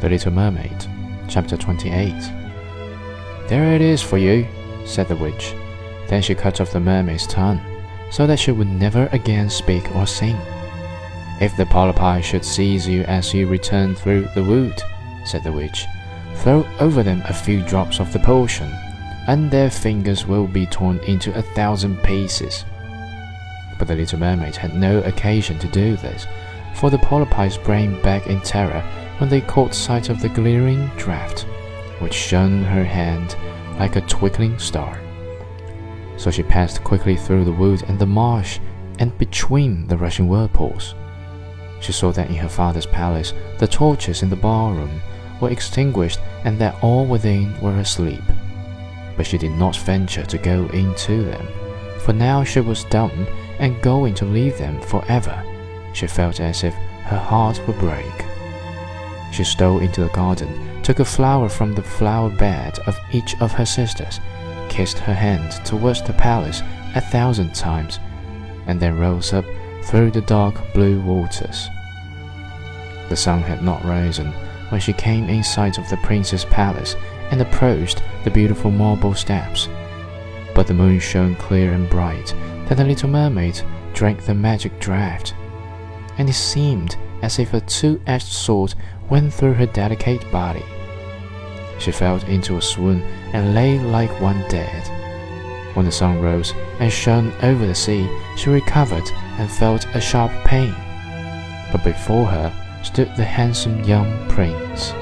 The Little Mermaid, Chapter 28. There it is for you, said the witch. Then she cut off the mermaid's tongue, so that she would never again speak or sing. If the polypi should seize you as you return through the wood, said the witch, throw over them a few drops of the potion, and their fingers will be torn into a thousand pieces. But the little mermaid had no occasion to do this, for the polypi sprang back in terror when they caught sight of the glittering draught, which shone her hand like a twinkling star. So she passed quickly through the wood and the marsh, and between the rushing whirlpools. She saw that in her father's palace the torches in the ballroom were extinguished and that all within were asleep. But she did not venture to go into them, for now she was dumb and going to leave them forever. She felt as if her heart would break. She stole into the garden, took a flower from the flower bed of each of her sisters, kissed her hand towards the palace a thousand times, and then rose up through the dark blue waters. The sun had not risen when she came in sight of the prince's palace and approached the beautiful marble steps. But the moon shone clear and bright that the little mermaid drank the magic draught, and it seemed as if a two-edged sword went through her delicate body. She fell into a swoon and lay like one dead. When the sun rose and shone over the sea, she recovered and felt a sharp pain. But before her stood the handsome young prince.